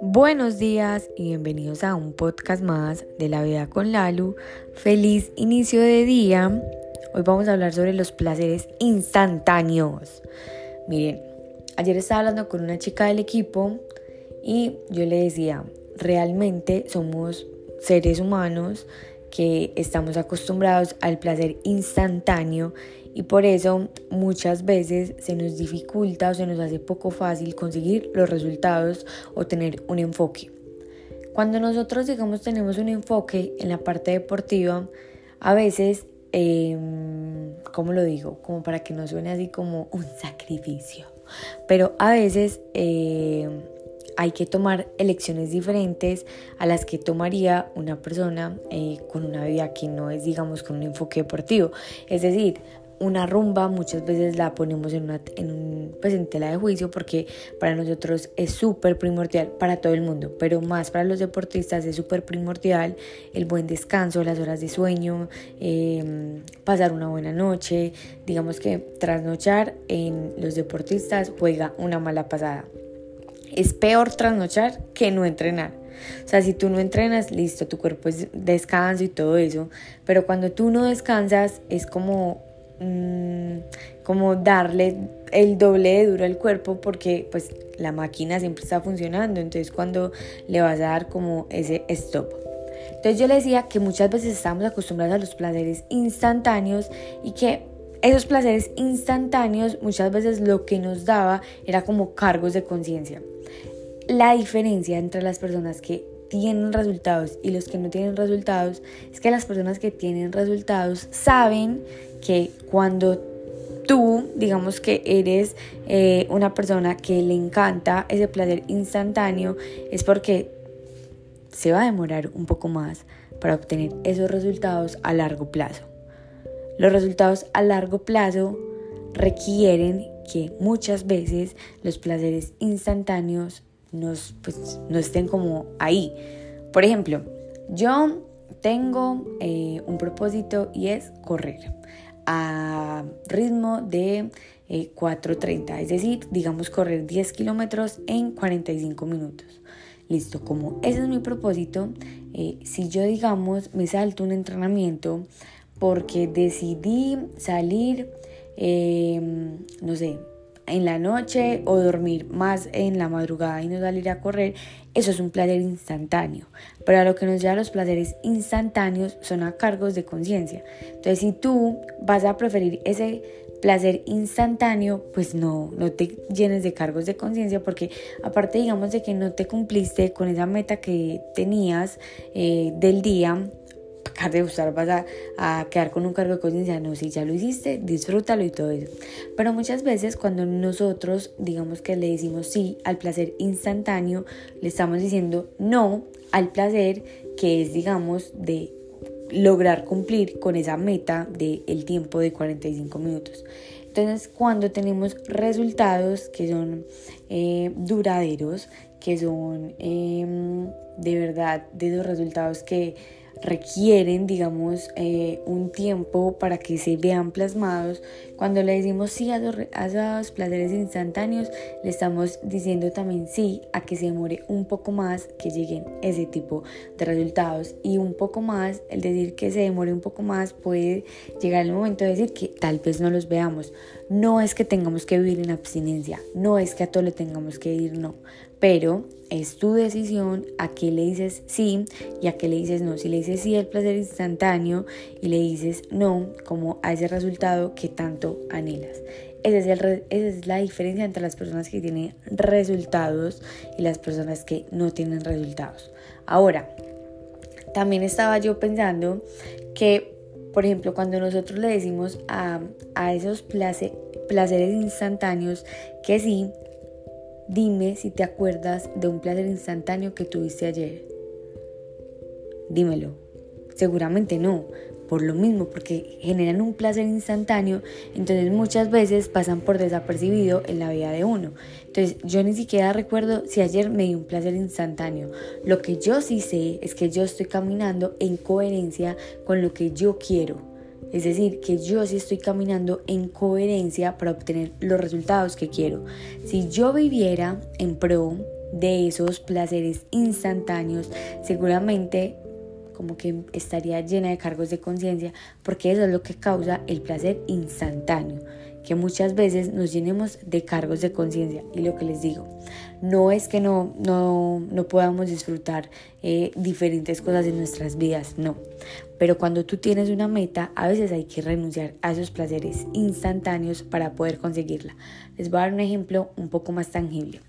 Buenos días y bienvenidos a un podcast más de la vida con Lalu. Feliz inicio de día. Hoy vamos a hablar sobre los placeres instantáneos. Miren, ayer estaba hablando con una chica del equipo y yo le decía, realmente somos seres humanos que estamos acostumbrados al placer instantáneo y por eso muchas veces se nos dificulta o se nos hace poco fácil conseguir los resultados o tener un enfoque. Cuando nosotros, digamos, tenemos un enfoque en la parte deportiva, a veces, em, ¿cómo lo digo? Como para que no suene así como un sacrificio, pero a veces... Eh, hay que tomar elecciones diferentes a las que tomaría una persona eh, con una vida que no es, digamos, con un enfoque deportivo. Es decir, una rumba muchas veces la ponemos en, una, en, un, pues en tela de juicio porque para nosotros es súper primordial para todo el mundo, pero más para los deportistas es súper primordial el buen descanso, las horas de sueño, em, pasar una buena noche, digamos que trasnochar en los deportistas juega una mala pasada. Es peor trasnochar que no entrenar. O sea, si tú no entrenas, listo, tu cuerpo es descanso y todo eso. Pero cuando tú no descansas, es como Mm, como darle el doble de duro al cuerpo porque pues la máquina siempre está funcionando, entonces cuando le vas a dar como ese stop. Entonces yo le decía que muchas veces estamos acostumbrados a los placeres instantáneos y que esos placeres instantáneos muchas veces lo que nos daba era como cargos de conciencia. La diferencia entre las personas que tienen resultados y los que no tienen resultados es que las personas que tienen resultados saben que cuando tú, digamos que eres eh, una persona que le encanta ese placer instantáneo, es porque se va a demorar un poco más para obtener esos resultados a largo plazo. Los resultados a largo plazo requieren que muchas veces los placeres instantáneos nos, pues, no estén como ahí. Por ejemplo, yo tengo eh, un propósito y es correr a ritmo de 4.30, eh, es decir, digamos correr 10 kilómetros en 45 minutos. Listo, como ese es mi propósito, eh, si yo digamos me salto un entrenamiento porque decidí salir, no sé, en la noche o dormir más en la madrugada y no salir a correr, eso es un placer instantáneo. Pero a lo que nos lleva los placeres instantáneos son a cargos de conciencia. Entonces, si tú vas a preferir ese placer instantáneo, pues no, no te llenes de cargos de conciencia porque aparte digamos de que no te cumpliste con esa meta que tenías eh, del día, de usar, vas a, a, quedar con un cargo de conciencia. No, si ya lo hiciste, disfrútalo y todo eso. Pero muchas veces cuando nosotros, digamos que le decimos sí al placer instantáneo, le estamos diciendo no al placer que es, digamos, de lograr cumplir con esa meta del el tiempo de 45 minutos. Entonces, cuando tenemos resultados que son eh, duraderos, que son em, de verdad de esos resultados que requieren, digamos, eh, un tiempo para que se vean plasmados. Cuando le decimos sí a los, a los placeres instantáneos, le estamos diciendo también sí a que se demore un poco más que lleguen ese tipo de resultados. Y un poco más, el decir que se demore un poco más puede llegar el momento de decir que tal vez no los veamos. No es que tengamos que vivir en abstinencia, no es que a todo le tengamos que ir no, pero es tu decisión a qué le dices sí y a qué le dices no. Si le dices sí al placer instantáneo y le dices no, como a ese resultado que tanto anhelas. Esa es, la diferencia entre las personas que tienen resultados y las personas que no tienen resultados. Ahora, también estaba yo pensando que, por ejemplo, cuando nosotros le decimos a, a esos placeres instantáneos que sí, Dime si te acuerdas de un placer instantáneo que tuviste ayer. Dímelo. Seguramente no. Por lo mismo, porque generan un placer instantáneo, entonces muchas veces pasan por desapercibido en la vida de uno. Entonces yo ni siquiera recuerdo si ayer me di un placer instantáneo. Lo que yo sí sé es que yo estoy caminando en coherencia con lo que yo quiero Es decir, que yo sí estoy caminando en coherencia para obtener los resultados que quiero. Si yo viviera en pro de esos placeres instantáneos, seguramente como que estaría llena de cargos de conciencia, porque eso es lo que causa el placer instantáneo, que muchas veces nos llenemos de cargos de conciencia. Y lo que les digo, no es que no, no, no podamos disfrutar eh, diferentes cosas en nuestras vidas, no. Pero cuando tú tienes una meta, a veces hay que renunciar a esos placeres instantáneos para poder conseguirla. Les voy a dar un ejemplo un poco más tangible.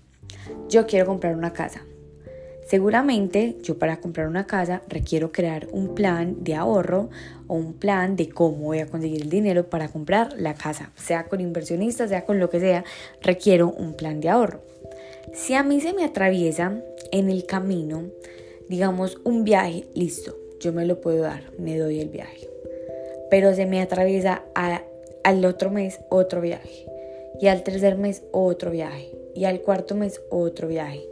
Yo quiero comprar una casa Seguramente yo para comprar una casa requiero crear un plan de ahorro o un plan de cómo voy a conseguir el dinero para comprar la casa, sea con inversionistas, sea con lo que sea, requiero un plan de ahorro. Si a mí se me atraviesa en el camino, digamos, un viaje, listo, yo me lo puedo dar, me doy el viaje. Pero se me atraviesa al otro mes otro viaje, y al tercer mes otro viaje, y al cuarto mes otro viaje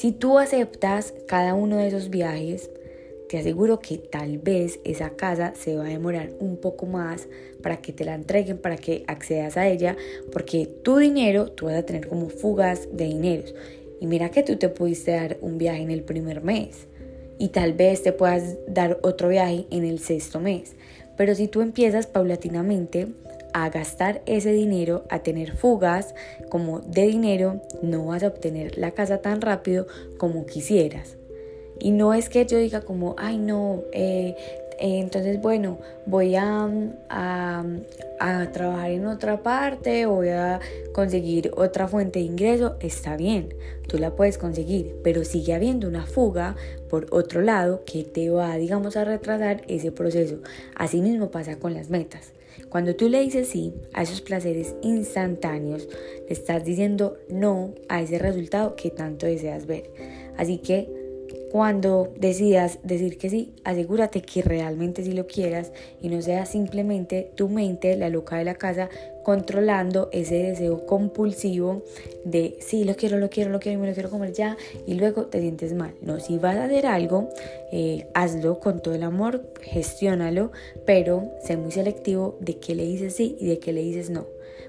si tú aceptas cada uno de esos viajes, te aseguro que tal vez esa casa se va a demorar un poco más para que te la entreguen, para que accedas a ella, porque tu dinero, tú vas a tener como fugas de dineros. Y mira que tú te pudiste dar un viaje en el primer mes y tal vez te puedas dar otro viaje en el sexto mes. Pero si tú empiezas paulatinamente a gastar ese dinero, a tener fugas como de dinero, no vas a obtener la casa tan rápido como quisieras. Y no es que yo diga como, ay no, eh, eh, entonces bueno, voy a, a, a, trabajar en otra parte, voy a conseguir otra fuente de ingreso, está bien, tú la puedes conseguir, pero sigue habiendo una fuga por otro lado que te va, digamos, a retrasar ese proceso. Así mismo pasa con las metas. Cuando tú le dices sí a esos placeres instantáneos, le estás diciendo no a ese resultado que tanto deseas ver. Así que cuando decidas decir que sí, asegúrate que realmente sí lo quieras y no sea simplemente tu mente, la loca de la casa, controlando ese deseo compulsivo de sí, lo quiero, lo quiero, lo quiero y me lo quiero comer ya y luego te sientes mal. No, si vas a hacer algo, eh, hazlo con todo el amor, gestiónalo, pero sé muy selectivo de qué le dices sí y de qué le dices no.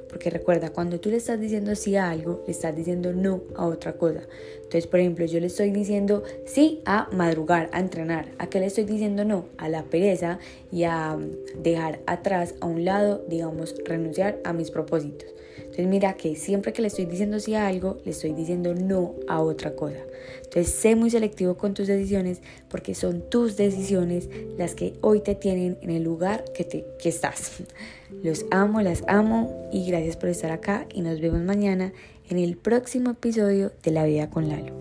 Porque recuerda, cuando tú le estás diciendo sí a algo, le estás diciendo no a otra cosa. Entonces, por ejemplo, yo le estoy diciendo sí a madrugar, a entrenar. ¿A qué le estoy diciendo no? A la pereza y a dejar atrás, a un lado, digamos, renunciar a mis propósitos. Entonces mira que siempre que le estoy diciendo sí a algo, le estoy diciendo no a otra cosa. Entonces sé muy selectivo con tus decisiones porque son tus decisiones las que hoy te tienen en el lugar que, te, que estás. Los amo, las amo y gracias por estar acá y nos vemos mañana en el próximo episodio de La Vida con Lalo.